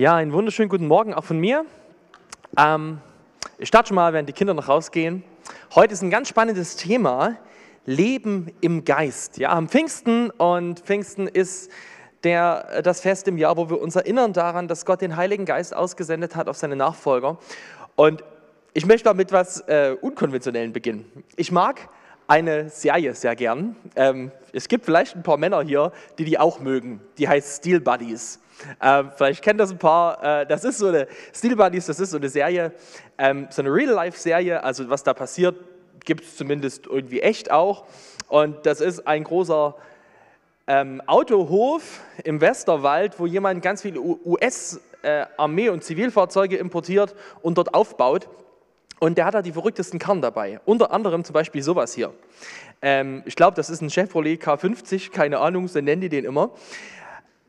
Ja, einen wunderschönen guten Morgen auch von mir. Ähm, ich starte schon mal, während die Kinder noch rausgehen. Heute ist ein ganz spannendes Thema, Leben im Geist. Ja, am Pfingsten und Pfingsten ist der, das Fest im Jahr, wo wir uns erinnern daran, dass Gott den Heiligen Geist ausgesendet hat auf seine Nachfolger. Und ich möchte mal mit etwas äh, Unkonventionellen beginnen. Ich mag eine Serie sehr gern. Ähm, es gibt vielleicht ein paar Männer hier, die die auch mögen. Die heißt Steel Buddies. Ähm, vielleicht kennt das ein paar. Äh, das ist so eine Steel Buddies, das ist so eine Serie, ähm, so eine Real-Life-Serie. Also was da passiert, gibt es zumindest irgendwie echt auch. Und das ist ein großer ähm, Autohof im Westerwald, wo jemand ganz viele US-Armee- äh, und Zivilfahrzeuge importiert und dort aufbaut. Und der hat da die verrücktesten Karren dabei. Unter anderem zum Beispiel sowas hier. Ähm, ich glaube, das ist ein Chevrolet K50, keine Ahnung, so nennen die den immer.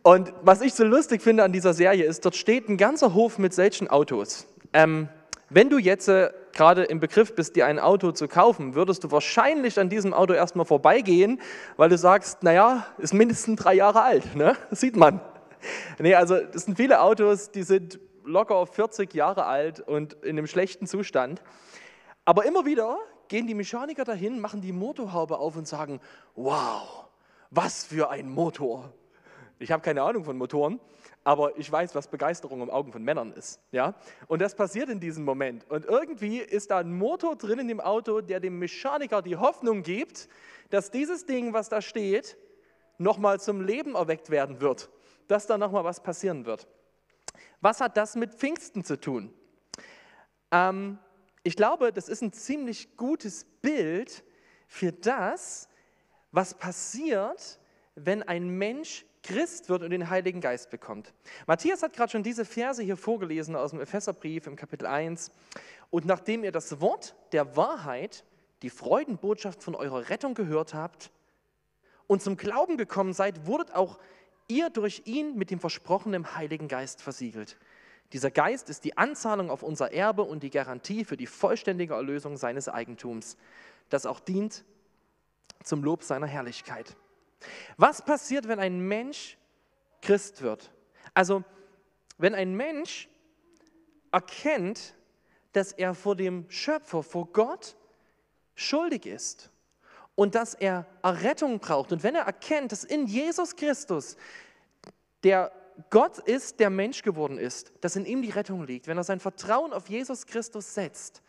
Und was ich so lustig finde an dieser Serie ist, dort steht ein ganzer Hof mit solchen Autos. Ähm, wenn du jetzt äh, gerade im Begriff bist, dir ein Auto zu kaufen, würdest du wahrscheinlich an diesem Auto erstmal vorbeigehen, weil du sagst, naja, ist mindestens drei Jahre alt, ne? Das sieht man. Nee, also das sind viele Autos, die sind locker 40 Jahre alt und in einem schlechten Zustand. Aber immer wieder gehen die Mechaniker dahin, machen die Motorhaube auf und sagen, wow, was für ein Motor. Ich habe keine Ahnung von Motoren, aber ich weiß, was Begeisterung im Augen von Männern ist. Ja? Und das passiert in diesem Moment. Und irgendwie ist da ein Motor drin in dem Auto, der dem Mechaniker die Hoffnung gibt, dass dieses Ding, was da steht, nochmal zum Leben erweckt werden wird, dass da nochmal was passieren wird. Was hat das mit Pfingsten zu tun? Ähm, ich glaube, das ist ein ziemlich gutes Bild für das, was passiert, wenn ein Mensch Christ wird und den Heiligen Geist bekommt. Matthias hat gerade schon diese Verse hier vorgelesen aus dem Epheserbrief im Kapitel 1. Und nachdem ihr das Wort der Wahrheit, die Freudenbotschaft von eurer Rettung gehört habt und zum Glauben gekommen seid, wurdet auch ihr durch ihn mit dem versprochenen Heiligen Geist versiegelt. Dieser Geist ist die Anzahlung auf unser Erbe und die Garantie für die vollständige Erlösung seines Eigentums, das auch dient zum Lob seiner Herrlichkeit. Was passiert, wenn ein Mensch Christ wird? Also, wenn ein Mensch erkennt, dass er vor dem Schöpfer, vor Gott schuldig ist und dass er Errettung braucht. Und wenn er erkennt, dass in Jesus Christus der Gott ist, der Mensch geworden ist, dass in ihm die Rettung liegt, wenn er sein Vertrauen auf Jesus Christus setzt,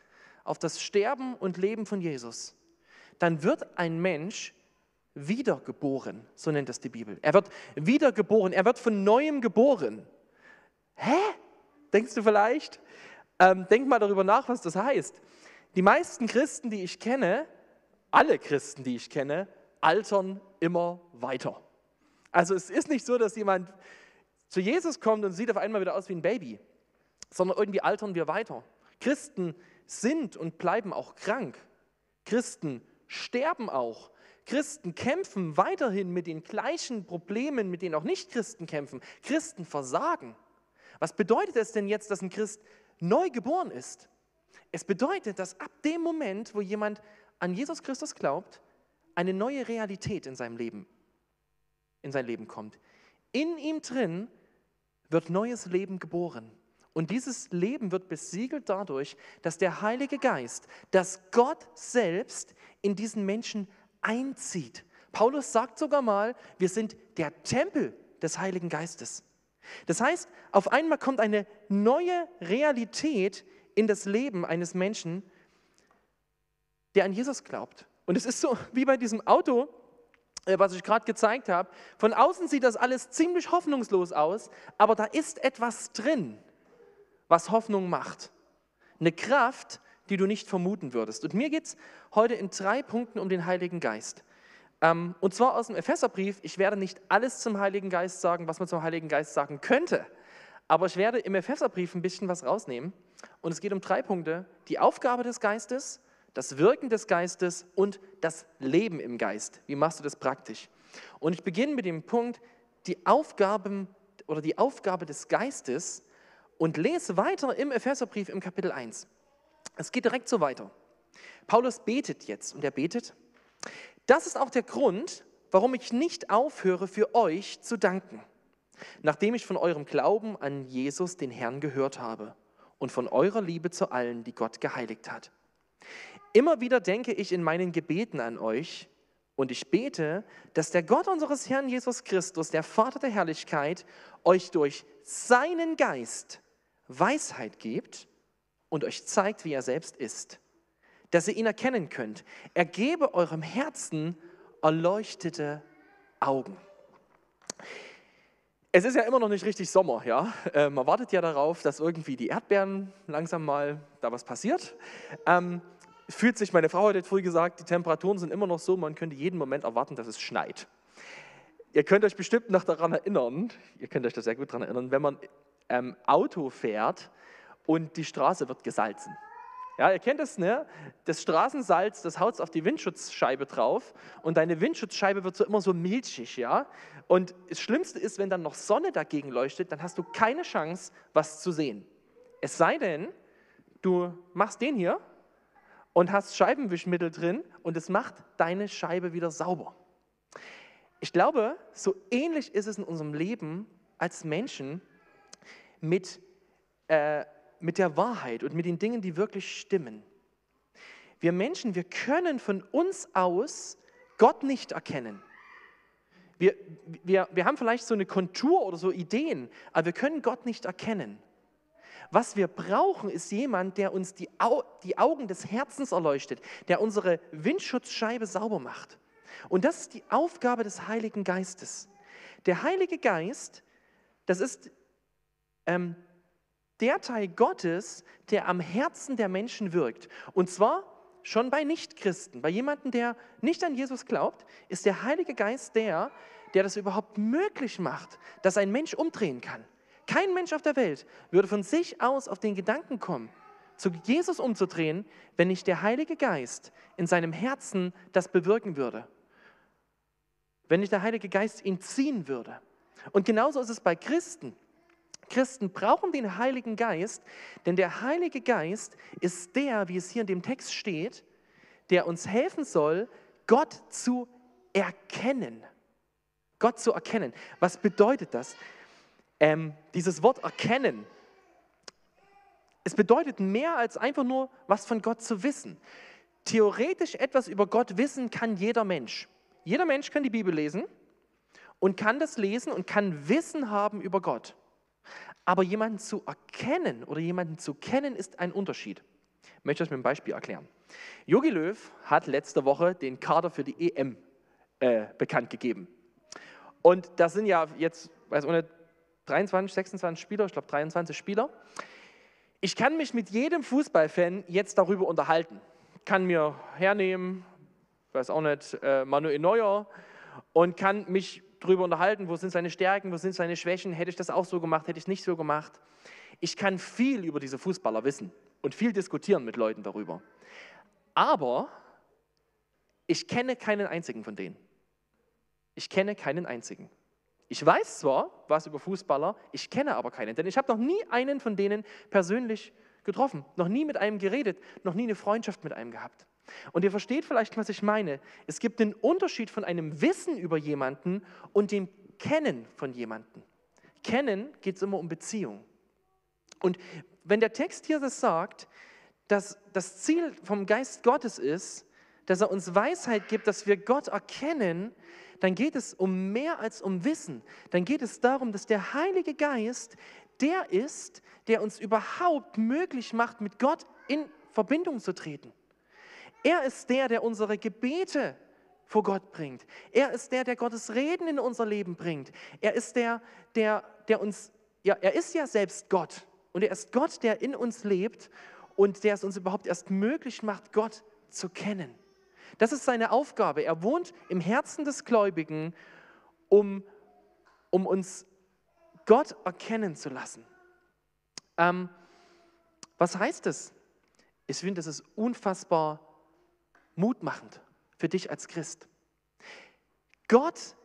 auf das Sterben und Leben von Jesus, dann wird ein Mensch wiedergeboren, so nennt es die Bibel. Er wird wiedergeboren, er wird von neuem geboren. Hä? Denkst du vielleicht? Ähm, denk mal darüber nach, was das heißt. Die meisten Christen, die ich kenne, alle Christen, die ich kenne, altern immer weiter. Also es ist nicht so, dass jemand zu Jesus kommt und sieht auf einmal wieder aus wie ein Baby, sondern irgendwie altern wir weiter. Christen sind und bleiben auch krank. Christen sterben auch. Christen kämpfen weiterhin mit den gleichen Problemen, mit denen auch Nicht-Christen kämpfen. Christen versagen. Was bedeutet es denn jetzt, dass ein Christ neu geboren ist? Es bedeutet, dass ab dem Moment, wo jemand an Jesus Christus glaubt, eine neue Realität in seinem Leben, in sein Leben kommt. In ihm drin wird neues Leben geboren. Und dieses Leben wird besiegelt dadurch, dass der Heilige Geist, dass Gott selbst in diesen Menschen einzieht. Paulus sagt sogar mal, wir sind der Tempel des Heiligen Geistes. Das heißt, auf einmal kommt eine neue Realität in das Leben eines Menschen, der an Jesus glaubt. Und es ist so wie bei diesem Auto, äh, was ich gerade gezeigt habe. Von außen sieht das alles ziemlich hoffnungslos aus, aber da ist etwas drin, was Hoffnung macht. Eine Kraft, die du nicht vermuten würdest. Und mir geht es heute in drei Punkten um den Heiligen Geist. Ähm, und zwar aus dem Epheserbrief. Ich werde nicht alles zum Heiligen Geist sagen, was man zum Heiligen Geist sagen könnte. Aber ich werde im Epheserbrief ein bisschen was rausnehmen. Und es geht um drei Punkte. Die Aufgabe des Geistes, das Wirken des Geistes und das Leben im Geist. Wie machst du das praktisch? Und ich beginne mit dem Punkt, die Aufgaben oder die Aufgabe des Geistes und lese weiter im Epheserbrief im Kapitel 1. Es geht direkt so weiter. Paulus betet jetzt und er betet, das ist auch der Grund, warum ich nicht aufhöre, für euch zu danken. nachdem ich von eurem Glauben an Jesus, den Herrn, gehört habe und von eurer Liebe zu allen, die Gott geheiligt hat. Immer wieder denke ich in meinen Gebeten an euch und ich bete, dass der Gott unseres Herrn Jesus Christus, der Vater der Herrlichkeit, euch durch seinen Geist Weisheit gibt und euch zeigt, wie er selbst ist, dass ihr ihn erkennen könnt. Er gebe eurem Herzen erleuchtete Augen. Es ist ja immer noch nicht richtig Sommer, ja. Äh, man wartet ja darauf, dass irgendwie die Erdbeeren langsam mal da was passiert. Ähm, fühlt sich, meine Frau hat jetzt früh gesagt, die Temperaturen sind immer noch so, man könnte jeden Moment erwarten, dass es schneit. Ihr könnt euch bestimmt noch daran erinnern, ihr könnt euch da sehr gut daran erinnern, wenn man ähm, Auto fährt und die Straße wird gesalzen. Ja, ihr kennt das, ne? Das Straßensalz, das haut auf die Windschutzscheibe drauf und deine Windschutzscheibe wird so immer so milchig, ja? Und das Schlimmste ist, wenn dann noch Sonne dagegen leuchtet, dann hast du keine Chance, was zu sehen. Es sei denn, du machst den hier und hast Scheibenwischmittel drin und es macht deine Scheibe wieder sauber. Ich glaube, so ähnlich ist es in unserem Leben als Menschen mit äh, mit der Wahrheit und mit den Dingen, die wirklich stimmen. Wir Menschen, wir können von uns aus Gott nicht erkennen. Wir, wir, wir haben vielleicht so eine Kontur oder so Ideen, aber wir können Gott nicht erkennen. Was wir brauchen, ist jemand, der uns die, Au die Augen des Herzens erleuchtet, der unsere Windschutzscheibe sauber macht. Und das ist die Aufgabe des Heiligen Geistes. Der Heilige Geist, das ist ähm, der Teil Gottes, der am Herzen der Menschen wirkt. Und zwar schon bei Nichtchristen, bei jemandem, der nicht an Jesus glaubt, ist der Heilige Geist der, der das überhaupt möglich macht, dass ein Mensch umdrehen kann. Kein Mensch auf der Welt würde von sich aus auf den Gedanken kommen, zu Jesus umzudrehen, wenn nicht der Heilige Geist in seinem Herzen das bewirken würde. Wenn nicht der Heilige Geist ihn ziehen würde. Und genauso ist es bei Christen. Christen brauchen den Heiligen Geist, denn der Heilige Geist ist der, wie es hier in dem Text steht, der uns helfen soll, Gott zu erkennen. Gott zu erkennen. Was bedeutet das? Ähm, dieses Wort erkennen, es bedeutet mehr als einfach nur was von Gott zu wissen. Theoretisch etwas über Gott wissen kann jeder Mensch. Jeder Mensch kann die Bibel lesen und kann das lesen und kann Wissen haben über Gott. Aber jemanden zu erkennen oder jemanden zu kennen ist ein Unterschied. Ich möchte das mit einem Beispiel erklären. Jogi Löw hat letzte Woche den Kader für die EM äh, bekannt gegeben. Und das sind ja jetzt, weiß ohne 23, 26 Spieler, ich glaube 23 Spieler. Ich kann mich mit jedem Fußballfan jetzt darüber unterhalten. Kann mir hernehmen, weiß auch nicht, äh, Manuel Neuer und kann mich darüber unterhalten, wo sind seine Stärken, wo sind seine Schwächen, hätte ich das auch so gemacht, hätte ich nicht so gemacht. Ich kann viel über diese Fußballer wissen und viel diskutieren mit Leuten darüber. Aber ich kenne keinen einzigen von denen. Ich kenne keinen einzigen. Ich weiß zwar was über Fußballer, ich kenne aber keinen, denn ich habe noch nie einen von denen persönlich getroffen, noch nie mit einem geredet, noch nie eine Freundschaft mit einem gehabt. Und ihr versteht vielleicht, was ich meine. Es gibt den Unterschied von einem Wissen über jemanden und dem Kennen von jemanden. Kennen geht es immer um Beziehung. Und wenn der Text hier das sagt, dass das Ziel vom Geist Gottes ist, dass er uns Weisheit gibt, dass wir Gott erkennen, dann geht es um mehr als um Wissen. Dann geht es darum, dass der Heilige Geist der ist, der uns überhaupt möglich macht, mit Gott in Verbindung zu treten. Er ist der, der unsere Gebete vor Gott bringt. Er ist der, der Gottes Reden in unser Leben bringt. Er ist der, der, der uns, ja, er ist ja selbst Gott. Und er ist Gott, der in uns lebt und der es uns überhaupt erst möglich macht, Gott zu kennen. Das ist seine Aufgabe. Er wohnt im Herzen des Gläubigen, um, um uns Gott erkennen zu lassen. Ähm, was heißt das? Ich finde, das ist unfassbar mutmachend für dich als Christ. Gott,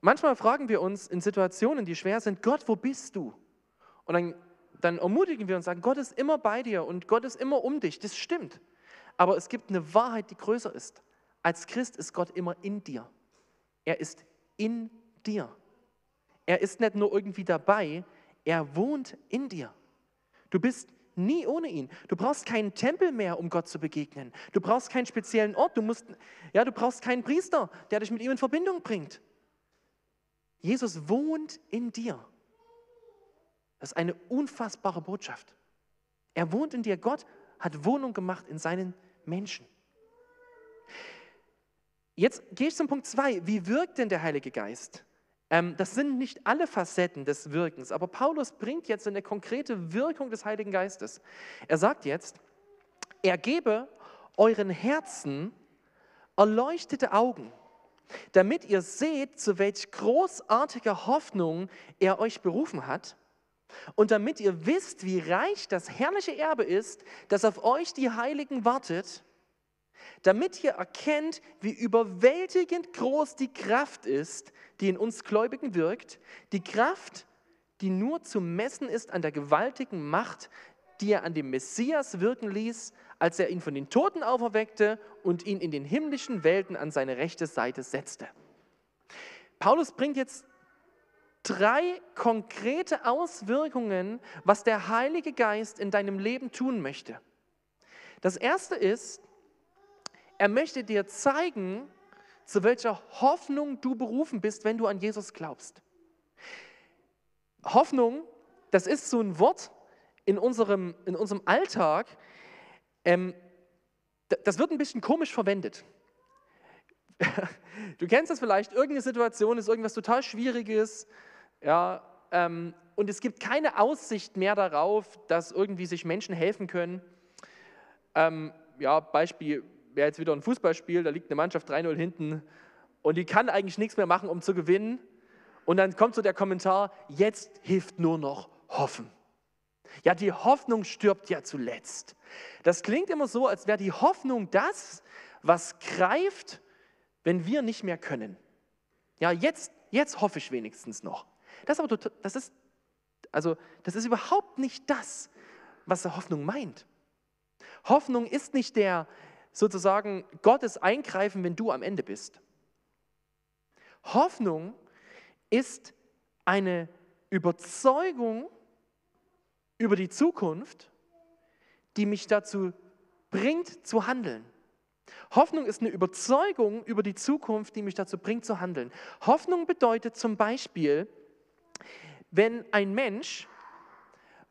manchmal fragen wir uns in Situationen, die schwer sind, Gott, wo bist du? Und dann, dann ermutigen wir uns, sagen, Gott ist immer bei dir und Gott ist immer um dich. Das stimmt. Aber es gibt eine Wahrheit, die größer ist. Als Christ ist Gott immer in dir. Er ist in dir. er ist nicht nur irgendwie dabei, er wohnt in dir. Du bist nie ohne ihn. Du brauchst keinen Tempel mehr, um Gott zu begegnen. Du brauchst keinen speziellen Ort. Du, musst, ja, du brauchst keinen Priester, der dich mit ihm in Verbindung bringt. Jesus wohnt in dir. Das ist eine unfassbare Botschaft. Er wohnt in dir. Gott hat Wohnung gemacht in seinen Menschen. Jetzt gehe ich zum Punkt 2. Wie wirkt denn der Heilige Geist? Ähm, das sind nicht alle Facetten des Wirkens, aber Paulus bringt jetzt eine konkrete Wirkung des Heiligen Geistes. Er sagt jetzt, er gebe euren Herzen erleuchtete Augen, damit ihr seht, zu welch großartiger Hoffnung er euch berufen hat und damit ihr wisst, wie reich das herrliche Erbe ist, das auf euch die Heiligen wartet, damit ihr erkennt, wie überwältigend groß die Kraft ist, die in uns Gläubigen wirkt, die Kraft, die nur zu messen ist an der gewaltigen Macht, die er an dem Messias wirken ließ, als er ihn von den Toten auferweckte und ihn in den himmlischen Welten an seine rechte Seite setzte. Paulus bringt jetzt drei konkrete Auswirkungen, was der Heilige Geist in deinem Leben tun möchte. Das erste ist, er möchte dir zeigen, zu welcher Hoffnung du berufen bist, wenn du an Jesus glaubst. Hoffnung, das ist so ein Wort in unserem, in unserem Alltag, ähm, das wird ein bisschen komisch verwendet. Du kennst das vielleicht, irgendeine Situation ist irgendwas total Schwieriges, ja, ähm, und es gibt keine Aussicht mehr darauf, dass irgendwie sich Menschen helfen können. Ähm, ja, Beispiel, wer jetzt wieder ein Fußballspiel, da liegt eine Mannschaft 3-0 hinten und die kann eigentlich nichts mehr machen, um zu gewinnen. Und dann kommt so der Kommentar, jetzt hilft nur noch hoffen. Ja, die Hoffnung stirbt ja zuletzt. Das klingt immer so, als wäre die Hoffnung das, was greift, wenn wir nicht mehr können. Ja, jetzt, jetzt hoffe ich wenigstens noch. Das, aber, das, ist, also, das ist überhaupt nicht das, was Hoffnung meint. Hoffnung ist nicht der sozusagen Gottes Eingreifen, wenn du am Ende bist. Hoffnung ist eine Überzeugung über die Zukunft, die mich dazu bringt zu handeln. Hoffnung ist eine Überzeugung über die Zukunft, die mich dazu bringt zu handeln. Hoffnung bedeutet zum Beispiel, wenn ein Mensch,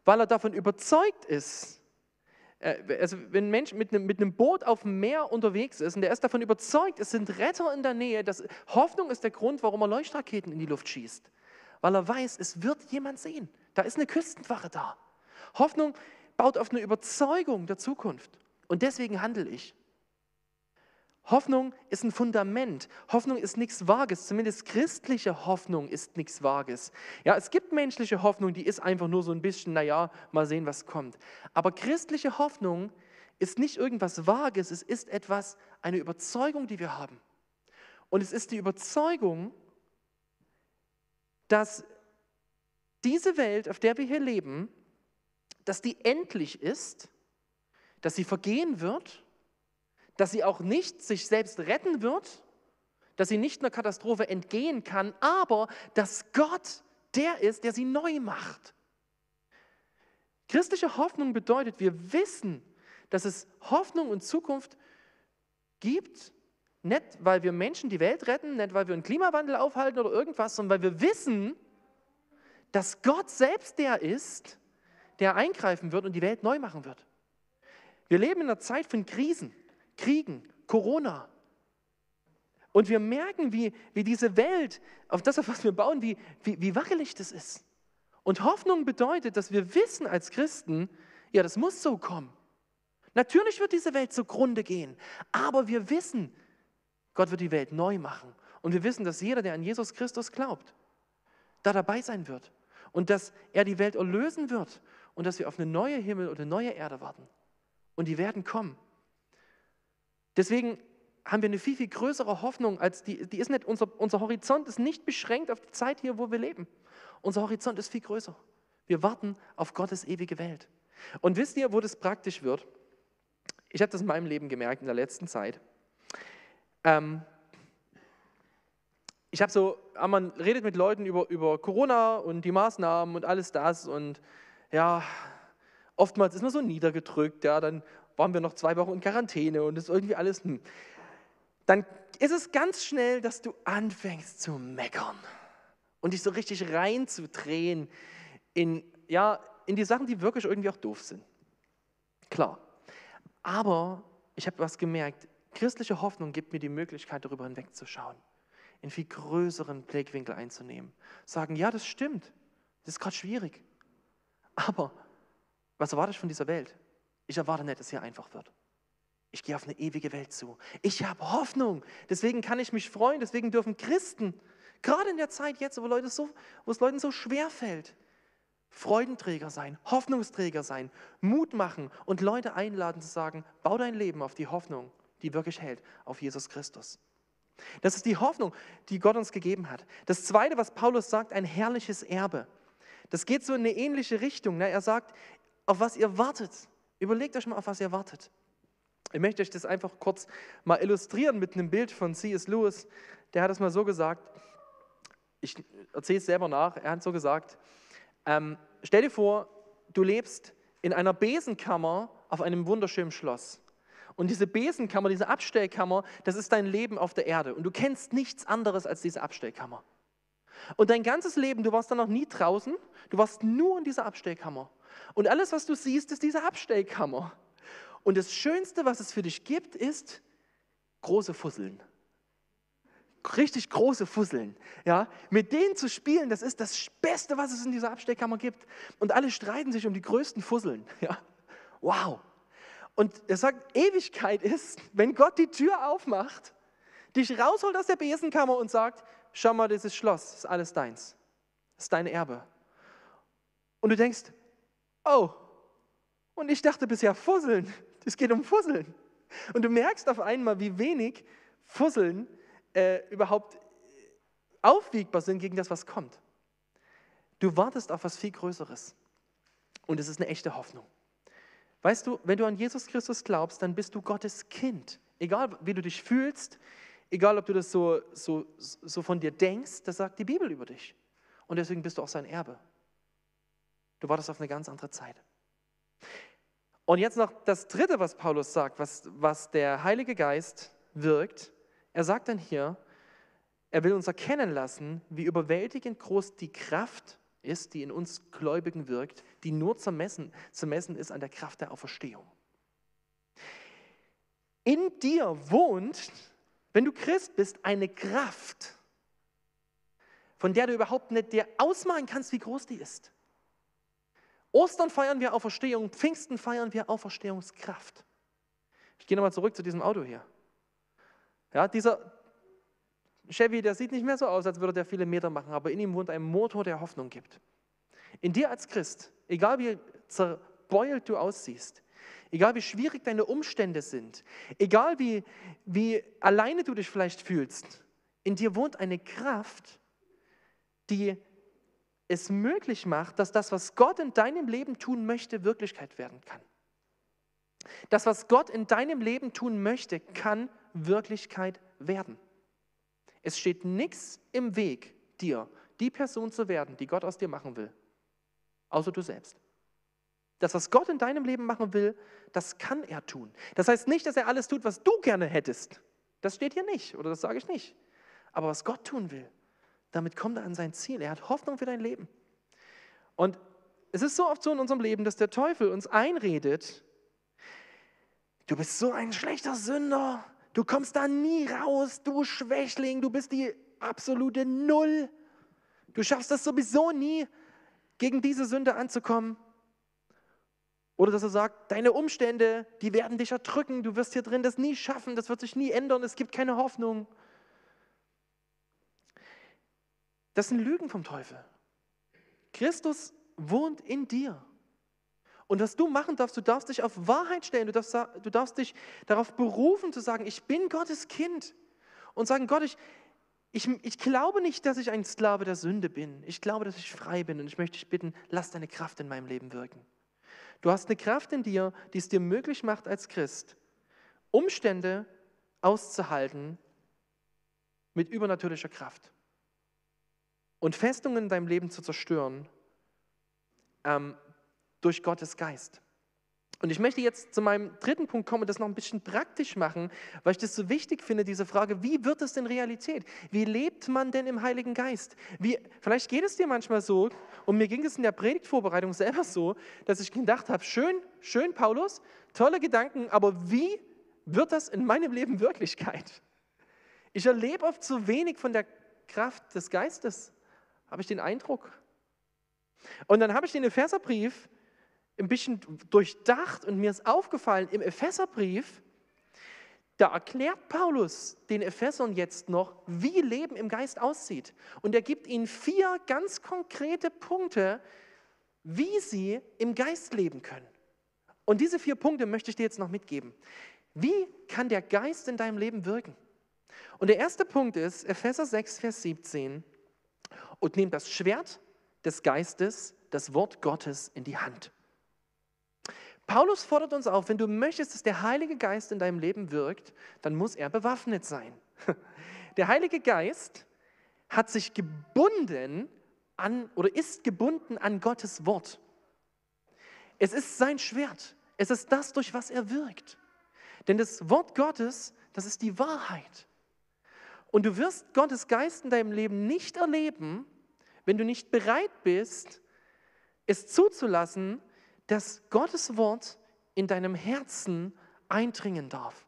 weil er davon überzeugt ist, also wenn ein Mensch mit einem, mit einem Boot auf dem Meer unterwegs ist und der ist davon überzeugt, es sind Retter in der Nähe, das, Hoffnung ist der Grund, warum er Leuchtraketen in die Luft schießt. Weil er weiß, es wird jemand sehen. Da ist eine Küstenwache da. Hoffnung baut auf eine Überzeugung der Zukunft. Und deswegen handle ich. Hoffnung ist ein Fundament. Hoffnung ist nichts Vages. Zumindest christliche Hoffnung ist nichts Vages. Ja, es gibt menschliche Hoffnung, die ist einfach nur so ein bisschen, naja, mal sehen, was kommt. Aber christliche Hoffnung ist nicht irgendwas Vages. Es ist etwas, eine Überzeugung, die wir haben. Und es ist die Überzeugung, dass diese Welt, auf der wir hier leben, dass die endlich ist, dass sie vergehen wird dass sie auch nicht sich selbst retten wird, dass sie nicht einer Katastrophe entgehen kann, aber dass Gott der ist, der sie neu macht. Christliche Hoffnung bedeutet, wir wissen, dass es Hoffnung und Zukunft gibt, nicht weil wir Menschen die Welt retten, nicht weil wir einen Klimawandel aufhalten oder irgendwas, sondern weil wir wissen, dass Gott selbst der ist, der eingreifen wird und die Welt neu machen wird. Wir leben in einer Zeit von Krisen. Kriegen, Corona. Und wir merken, wie, wie diese Welt, auf das, auf was wir bauen, wie, wie, wie wackelig das ist. Und Hoffnung bedeutet, dass wir wissen als Christen, ja, das muss so kommen. Natürlich wird diese Welt zugrunde gehen, aber wir wissen, Gott wird die Welt neu machen. Und wir wissen, dass jeder, der an Jesus Christus glaubt, da dabei sein wird. Und dass er die Welt erlösen wird und dass wir auf eine neue Himmel und eine neue Erde warten. Und die werden kommen. Deswegen haben wir eine viel, viel größere Hoffnung als die, die ist nicht, unser, unser Horizont ist nicht beschränkt auf die Zeit hier, wo wir leben. Unser Horizont ist viel größer. Wir warten auf Gottes ewige Welt. Und wisst ihr, wo das praktisch wird? Ich habe das in meinem Leben gemerkt in der letzten Zeit. Ähm, ich habe so, ah, man redet mit Leuten über, über Corona und die Maßnahmen und alles das und ja, oftmals ist man so niedergedrückt, ja, dann waren wir noch zwei Wochen in Quarantäne und ist irgendwie alles, hm. dann ist es ganz schnell, dass du anfängst zu meckern und dich so richtig reinzudrehen in, ja, in die Sachen, die wirklich irgendwie auch doof sind. Klar. Aber ich habe was gemerkt, christliche Hoffnung gibt mir die Möglichkeit, darüber hinwegzuschauen in viel größeren Blickwinkel einzunehmen. Sagen, ja, das stimmt, das ist gerade schwierig. Aber was erwarte ich von dieser Welt? Ich erwarte nicht, dass hier einfach wird. Ich gehe auf eine ewige Welt zu. Ich habe Hoffnung. Deswegen kann ich mich freuen. Deswegen dürfen Christen, gerade in der Zeit jetzt, wo, Leute so, wo es Leuten so schwer fällt, Freudenträger sein, Hoffnungsträger sein, Mut machen und Leute einladen zu sagen, bau dein Leben auf die Hoffnung, die wirklich hält, auf Jesus Christus. Das ist die Hoffnung, die Gott uns gegeben hat. Das Zweite, was Paulus sagt, ein herrliches Erbe. Das geht so in eine ähnliche Richtung. Er sagt, auf was ihr wartet. Überlegt euch mal, auf was ihr wartet. Ich möchte euch das einfach kurz mal illustrieren mit einem Bild von C.S. Lewis. Der hat es mal so gesagt, ich erzähle es selber nach, er hat so gesagt, ähm, stell dir vor, du lebst in einer Besenkammer auf einem wunderschönen Schloss. Und diese Besenkammer, diese Abstellkammer, das ist dein Leben auf der Erde. Und du kennst nichts anderes als diese Abstellkammer. Und dein ganzes Leben, du warst dann noch nie draußen, du warst nur in dieser Abstellkammer. Und alles, was du siehst, ist diese Abstellkammer. Und das Schönste, was es für dich gibt, ist große Fusseln. Richtig große Fusseln. Ja? Mit denen zu spielen, das ist das Beste, was es in dieser Abstellkammer gibt. Und alle streiten sich um die größten Fusseln. Ja? Wow. Und er sagt, Ewigkeit ist, wenn Gott die Tür aufmacht, dich rausholt aus der Besenkammer und sagt, schau mal, dieses Schloss, ist alles deins. Das ist dein Erbe. Und du denkst, oh, und ich dachte bisher Fusseln. Es geht um Fusseln. Und du merkst auf einmal, wie wenig Fusseln äh, überhaupt aufwiegbar sind gegen das, was kommt. Du wartest auf was viel Größeres. Und es ist eine echte Hoffnung. Weißt du, wenn du an Jesus Christus glaubst, dann bist du Gottes Kind. Egal, wie du dich fühlst, egal, ob du das so, so, so von dir denkst, das sagt die Bibel über dich. Und deswegen bist du auch sein Erbe. Du wartest auf eine ganz andere Zeit. Und jetzt noch das Dritte, was Paulus sagt, was, was der Heilige Geist wirkt. Er sagt dann hier, er will uns erkennen lassen, wie überwältigend groß die Kraft ist, die in uns Gläubigen wirkt, die nur zu messen, zu messen ist an der Kraft der Auferstehung. In dir wohnt, wenn du Christ bist, eine Kraft, von der du überhaupt nicht dir ausmalen kannst, wie groß die ist. Ostern feiern wir Auferstehung, Pfingsten feiern wir Auferstehungskraft. Ich gehe nochmal zurück zu diesem Auto hier. Ja, dieser, Chevy, der sieht nicht mehr so aus, als würde der viele Meter machen, aber in ihm wohnt ein Motor, der Hoffnung gibt. In dir als Christ, egal wie zerbeult du aussiehst, egal wie schwierig deine Umstände sind, egal wie, wie alleine du dich vielleicht fühlst, in dir wohnt eine Kraft, die es möglich macht, dass das, was Gott in deinem Leben tun möchte, Wirklichkeit werden kann. Das, was Gott in deinem Leben tun möchte, kann Wirklichkeit werden. Es steht nichts im Weg, dir die Person zu werden, die Gott aus dir machen will, außer du selbst. Das, was Gott in deinem Leben machen will, das kann er tun. Das heißt nicht, dass er alles tut, was du gerne hättest. Das steht hier nicht oder das sage ich nicht. Aber was Gott tun will, damit kommt er an sein Ziel. Er hat Hoffnung für dein Leben. Und es ist so oft so in unserem Leben, dass der Teufel uns einredet, du bist so ein schlechter Sünder, Du kommst da nie raus, du Schwächling, du bist die absolute Null. Du schaffst das sowieso nie, gegen diese Sünde anzukommen. Oder dass er sagt, deine Umstände, die werden dich erdrücken, du wirst hier drin das nie schaffen, das wird sich nie ändern, es gibt keine Hoffnung. Das sind Lügen vom Teufel. Christus wohnt in dir. Und was du machen darfst, du darfst dich auf Wahrheit stellen, du darfst, du darfst dich darauf berufen zu sagen, ich bin Gottes Kind. Und sagen, Gott, ich, ich, ich glaube nicht, dass ich ein Sklave der Sünde bin. Ich glaube, dass ich frei bin und ich möchte dich bitten, lass deine Kraft in meinem Leben wirken. Du hast eine Kraft in dir, die es dir möglich macht als Christ, Umstände auszuhalten mit übernatürlicher Kraft. Und Festungen in deinem Leben zu zerstören ähm, durch Gottes Geist. Und ich möchte jetzt zu meinem dritten Punkt kommen und das noch ein bisschen praktisch machen, weil ich das so wichtig finde, diese Frage, wie wird es denn Realität? Wie lebt man denn im Heiligen Geist? Wie, vielleicht geht es dir manchmal so, und mir ging es in der Predigtvorbereitung selber so, dass ich gedacht habe, schön, schön, Paulus, tolle Gedanken, aber wie wird das in meinem Leben Wirklichkeit? Ich erlebe oft zu wenig von der Kraft des Geistes, habe ich den Eindruck. Und dann habe ich den Epheserbrief ein bisschen durchdacht und mir ist aufgefallen, im Epheserbrief, da erklärt Paulus den Ephesern jetzt noch, wie Leben im Geist aussieht. Und er gibt ihnen vier ganz konkrete Punkte, wie sie im Geist leben können. Und diese vier Punkte möchte ich dir jetzt noch mitgeben. Wie kann der Geist in deinem Leben wirken? Und der erste Punkt ist Epheser 6, Vers 17. Und nehmt das Schwert des Geistes, das Wort Gottes, in die Hand. Paulus fordert uns auf, wenn du möchtest, dass der Heilige Geist in deinem Leben wirkt, dann muss er bewaffnet sein. Der Heilige Geist hat sich gebunden an oder ist gebunden an Gottes Wort. Es ist sein Schwert. Es ist das, durch was er wirkt. Denn das Wort Gottes, das ist die Wahrheit. Und du wirst Gottes Geist in deinem Leben nicht erleben, wenn du nicht bereit bist, es zuzulassen, dass Gottes Wort in deinem Herzen eindringen darf.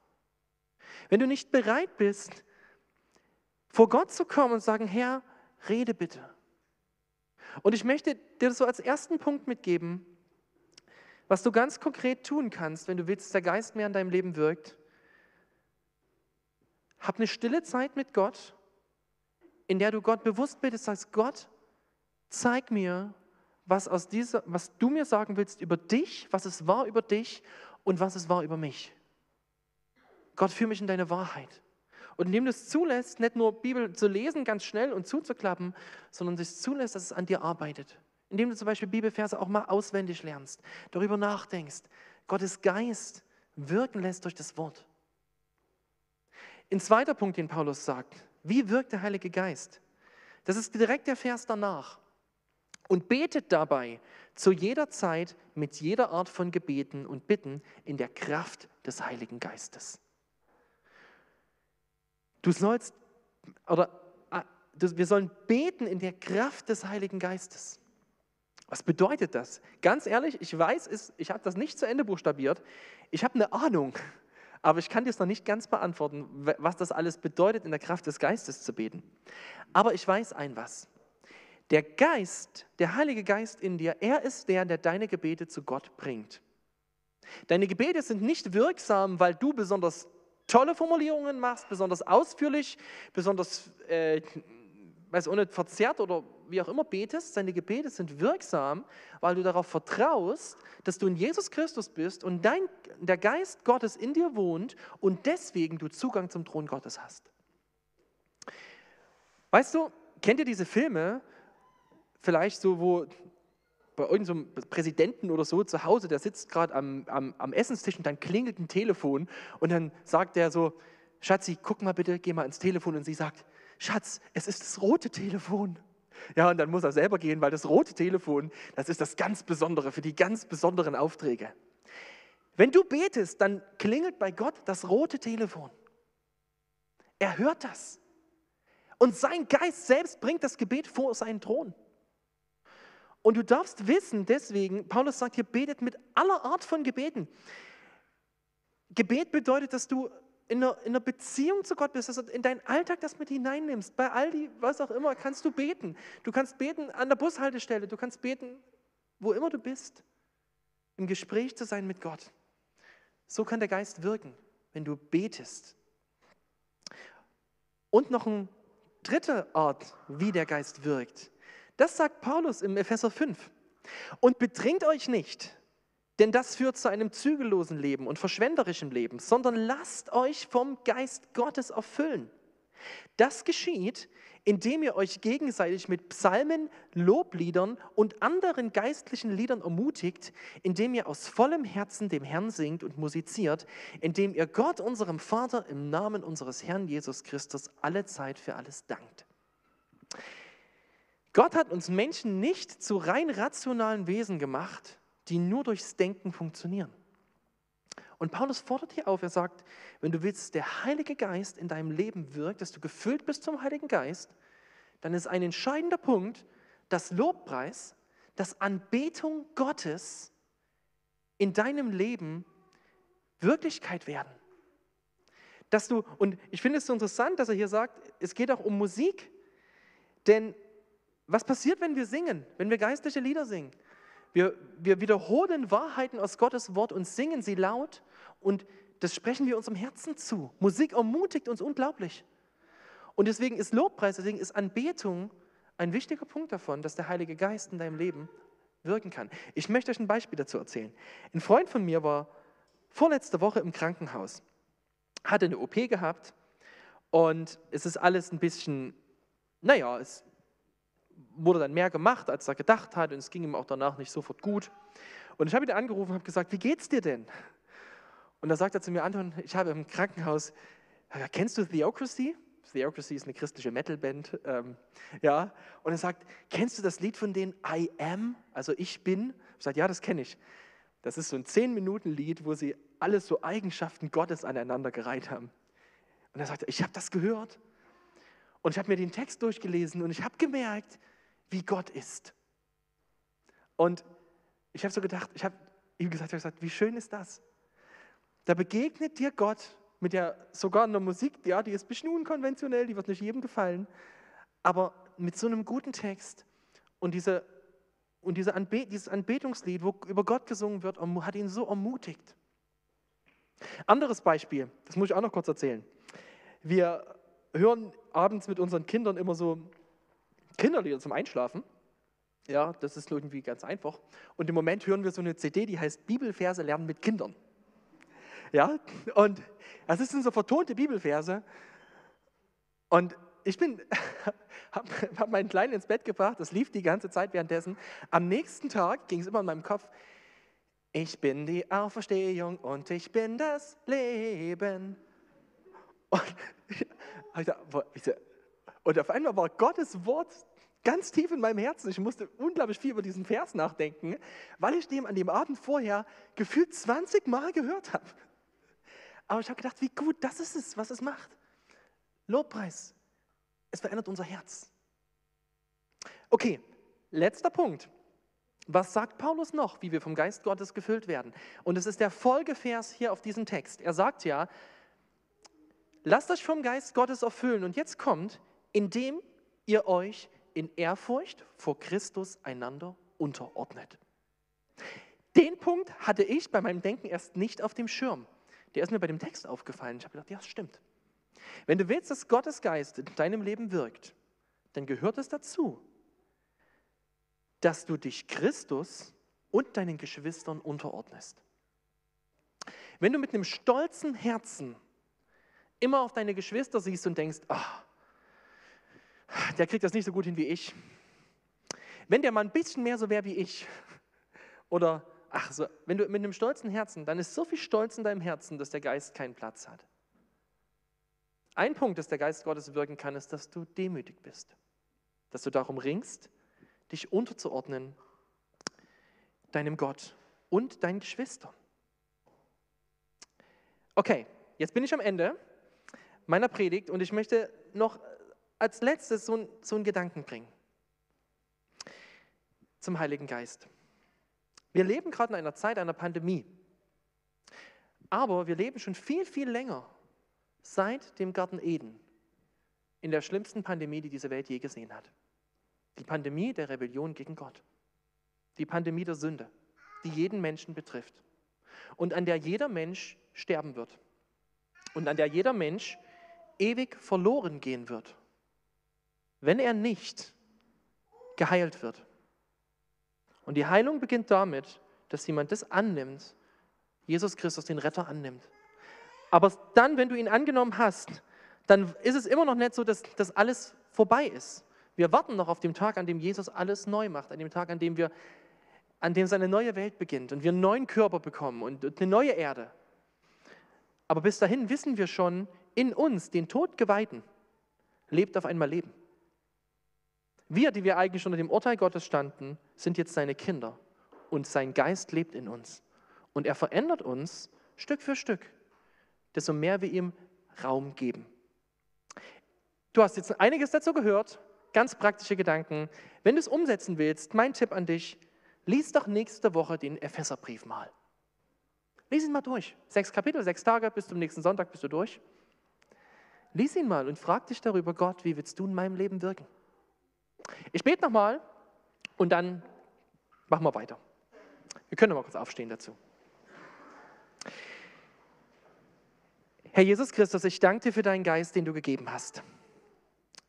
Wenn du nicht bereit bist, vor Gott zu kommen und sagen, Herr, rede bitte. Und ich möchte dir so als ersten Punkt mitgeben, was du ganz konkret tun kannst, wenn du willst, dass der Geist mehr in deinem Leben wirkt. Hab eine stille Zeit mit Gott, in der du Gott bewusst bittest, sagst, Gott, zeig mir, was, aus dieser, was du mir sagen willst über dich, was es war über dich und was es war über mich. Gott, führe mich in deine Wahrheit. Und indem du es zulässt, nicht nur Bibel zu lesen, ganz schnell und zuzuklappen, sondern es zulässt, dass es an dir arbeitet. Indem du zum Beispiel Bibelverse auch mal auswendig lernst, darüber nachdenkst, Gottes Geist wirken lässt durch das Wort. Ein zweiter Punkt, den Paulus sagt, wie wirkt der Heilige Geist? Das ist direkt der Vers danach. Und betet dabei zu jeder Zeit mit jeder Art von Gebeten und Bitten in der Kraft des Heiligen Geistes. Du sollst, oder ah, wir sollen beten in der Kraft des Heiligen Geistes. Was bedeutet das? Ganz ehrlich, ich weiß, ich habe das nicht zu Ende buchstabiert. Ich habe eine Ahnung, aber ich kann dir es noch nicht ganz beantworten, was das alles bedeutet, in der Kraft des Geistes zu beten. Aber ich weiß ein was. Der Geist, der Heilige Geist in dir, er ist der, der deine Gebete zu Gott bringt. Deine Gebete sind nicht wirksam, weil du besonders tolle Formulierungen machst, besonders ausführlich, besonders, äh, weiß auch nicht, verzerrt oder wie auch immer betest. Deine Gebete sind wirksam, weil du darauf vertraust, dass du in Jesus Christus bist und dein, der Geist Gottes in dir wohnt und deswegen du Zugang zum Thron Gottes hast. Weißt du, kennt ihr diese Filme, vielleicht so, wo bei irgendeinem so Präsidenten oder so zu Hause, der sitzt gerade am, am, am Essenstisch und dann klingelt ein Telefon und dann sagt der so, Schatzi, guck mal bitte, geh mal ins Telefon und sie sagt, Schatz, es ist das rote Telefon. Ja, und dann muss er selber gehen, weil das rote Telefon, das ist das ganz Besondere für die ganz besonderen Aufträge. Wenn du betest, dann klingelt bei Gott das rote Telefon. Er hört das. Und sein Geist selbst bringt das Gebet vor seinen Thron. Und du darfst wissen, deswegen, Paulus sagt hier, betet mit aller Art von Gebeten. Gebet bedeutet, dass du in einer, in einer Beziehung zu Gott bist, dass du in deinen Alltag das mit hineinnimmst. Bei Aldi, was auch immer, kannst du beten. Du kannst beten an der Bushaltestelle, du kannst beten, wo immer du bist, im Gespräch zu sein mit Gott. So kann der Geist wirken, wenn du betest. Und noch ein dritter Ort, wie der Geist wirkt. Das sagt Paulus im Epheser 5. Und bedrängt euch nicht, denn das führt zu einem zügellosen Leben und verschwenderischem Leben, sondern lasst euch vom Geist Gottes erfüllen. Das geschieht, indem ihr euch gegenseitig mit Psalmen, Lobliedern und anderen geistlichen Liedern ermutigt, indem ihr aus vollem Herzen dem Herrn singt und musiziert, indem ihr Gott, unserem Vater, im Namen unseres Herrn Jesus Christus alle Zeit für alles dankt. Gott hat uns Menschen nicht zu rein rationalen Wesen gemacht, die nur durchs Denken funktionieren. Und Paulus fordert hier auf, er sagt, wenn du willst, dass der Heilige Geist in deinem Leben wirkt, dass du gefüllt bist zum Heiligen Geist, dann ist ein entscheidender Punkt, dass Lobpreis, dass Anbetung Gottes in deinem Leben Wirklichkeit werden. Dass du, und ich finde es so interessant, dass er hier sagt, es geht auch um Musik. Denn was passiert, wenn wir singen, wenn wir geistliche Lieder singen? Wir, wir wiederholen Wahrheiten aus Gottes Wort und singen sie laut und das sprechen wir unserem Herzen zu. Musik ermutigt uns unglaublich. Und deswegen ist Lobpreis, deswegen ist Anbetung ein wichtiger Punkt davon, dass der Heilige Geist in deinem Leben wirken kann. Ich möchte euch ein Beispiel dazu erzählen. Ein Freund von mir war vorletzte Woche im Krankenhaus, hatte eine OP gehabt und es ist alles ein bisschen, naja, es wurde dann mehr gemacht, als er gedacht hat und es ging ihm auch danach nicht sofort gut. Und ich habe ihn angerufen und habe gesagt, wie geht's dir denn? Und da sagt er zu mir, Anton, ich habe im Krankenhaus, kennst du Theocracy? Theocracy ist eine christliche Metalband. Ähm, ja. Und er sagt, kennst du das Lied von denen I Am? Also ich bin? Ich sage, ja, das kenne ich. Das ist so ein 10-Minuten-Lied, wo sie alles so Eigenschaften Gottes aneinander gereiht haben. Und er sagt, ich habe das gehört. Und ich habe mir den Text durchgelesen und ich habe gemerkt, wie Gott ist. Und ich habe so gedacht, ich habe ihm gesagt, ich gesagt, wie schön ist das? Da begegnet dir Gott mit der sogar einer Musik, ja, die ist ein bisschen unkonventionell, die wird nicht jedem gefallen, aber mit so einem guten Text und, diese, und diese Anbe dieses Anbetungslied, wo über Gott gesungen wird, hat ihn so ermutigt. Anderes Beispiel, das muss ich auch noch kurz erzählen. Wir hören abends mit unseren Kindern immer so Kinderlieder zum Einschlafen. Ja, das ist irgendwie ganz einfach. Und im Moment hören wir so eine CD, die heißt Bibelverse lernen mit Kindern. Ja, und das sind so vertonte Bibelverse. Und ich bin, habe hab meinen Kleinen ins Bett gebracht, das lief die ganze Zeit währenddessen. Am nächsten Tag ging es immer in meinem Kopf, ich bin die Auferstehung und ich bin das Leben. Und, und auf einmal war Gottes Wort ganz tief in meinem Herzen. Ich musste unglaublich viel über diesen Vers nachdenken, weil ich dem an dem Abend vorher gefühlt 20 Mal gehört habe. Aber ich habe gedacht, wie gut, das ist es, was es macht. Lobpreis. Es verändert unser Herz. Okay, letzter Punkt. Was sagt Paulus noch, wie wir vom Geist Gottes gefüllt werden? Und es ist der Folgevers hier auf diesem Text. Er sagt ja, lasst euch vom Geist Gottes erfüllen. Und jetzt kommt, indem ihr euch in Ehrfurcht vor Christus einander unterordnet. Den Punkt hatte ich bei meinem Denken erst nicht auf dem Schirm der ist mir bei dem Text aufgefallen. Ich habe gedacht, ja, das stimmt. Wenn du willst, dass Gottes Geist in deinem Leben wirkt, dann gehört es dazu, dass du dich Christus und deinen Geschwistern unterordnest. Wenn du mit einem stolzen Herzen immer auf deine Geschwister siehst und denkst, ach, der kriegt das nicht so gut hin wie ich. Wenn der mal ein bisschen mehr so wäre wie ich, oder Ach so, wenn du mit einem stolzen Herzen, dann ist so viel Stolz in deinem Herzen, dass der Geist keinen Platz hat. Ein Punkt, dass der Geist Gottes wirken kann, ist, dass du demütig bist. Dass du darum ringst, dich unterzuordnen deinem Gott und deinen Geschwistern. Okay, jetzt bin ich am Ende meiner Predigt und ich möchte noch als letztes so, so einen Gedanken bringen zum Heiligen Geist. Wir leben gerade in einer Zeit einer Pandemie. Aber wir leben schon viel, viel länger seit dem Garten Eden in der schlimmsten Pandemie, die diese Welt je gesehen hat. Die Pandemie der Rebellion gegen Gott. Die Pandemie der Sünde, die jeden Menschen betrifft. Und an der jeder Mensch sterben wird. Und an der jeder Mensch ewig verloren gehen wird, wenn er nicht geheilt wird. Und die Heilung beginnt damit, dass jemand das annimmt, Jesus Christus, den Retter, annimmt. Aber dann, wenn du ihn angenommen hast, dann ist es immer noch nicht so, dass das alles vorbei ist. Wir warten noch auf den Tag, an dem Jesus alles neu macht, an dem Tag, an dem wir, an dem seine neue Welt beginnt und wir einen neuen Körper bekommen und eine neue Erde. Aber bis dahin wissen wir schon, in uns, den Tod geweihten, lebt auf einmal Leben. Wir, die wir eigentlich unter dem Urteil Gottes standen, sind jetzt seine Kinder und sein Geist lebt in uns. Und er verändert uns Stück für Stück, desto mehr wir ihm Raum geben. Du hast jetzt einiges dazu gehört, ganz praktische Gedanken. Wenn du es umsetzen willst, mein Tipp an dich, lies doch nächste Woche den Epheserbrief mal. Lies ihn mal durch. Sechs Kapitel, sechs Tage, bis zum nächsten Sonntag bist du durch. Lies ihn mal und frag dich darüber, Gott, wie willst du in meinem Leben wirken? Ich bete nochmal und dann machen wir weiter. Wir können mal kurz aufstehen dazu. Herr Jesus Christus, ich danke dir für deinen Geist, den du gegeben hast.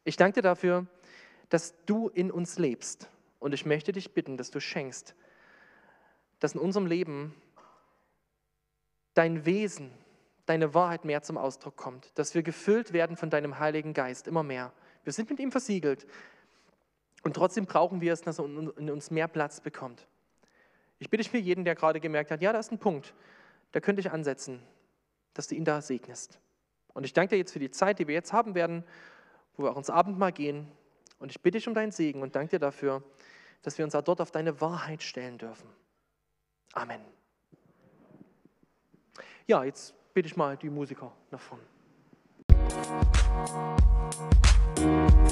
Ich danke dir dafür, dass du in uns lebst. Und ich möchte dich bitten, dass du schenkst, dass in unserem Leben dein Wesen, deine Wahrheit mehr zum Ausdruck kommt, dass wir gefüllt werden von deinem Heiligen Geist immer mehr. Wir sind mit ihm versiegelt und trotzdem brauchen wir es, dass er in uns mehr Platz bekommt. Ich bitte für jeden, der gerade gemerkt hat, ja, da ist ein Punkt, da könnte ich ansetzen, dass du ihn da segnest. Und ich danke dir jetzt für die Zeit, die wir jetzt haben werden, wo wir auch ins Abendmahl gehen. Und ich bitte dich um deinen Segen und danke dir dafür, dass wir uns auch dort auf deine Wahrheit stellen dürfen. Amen. Ja, jetzt bitte ich mal die Musiker nach vorne.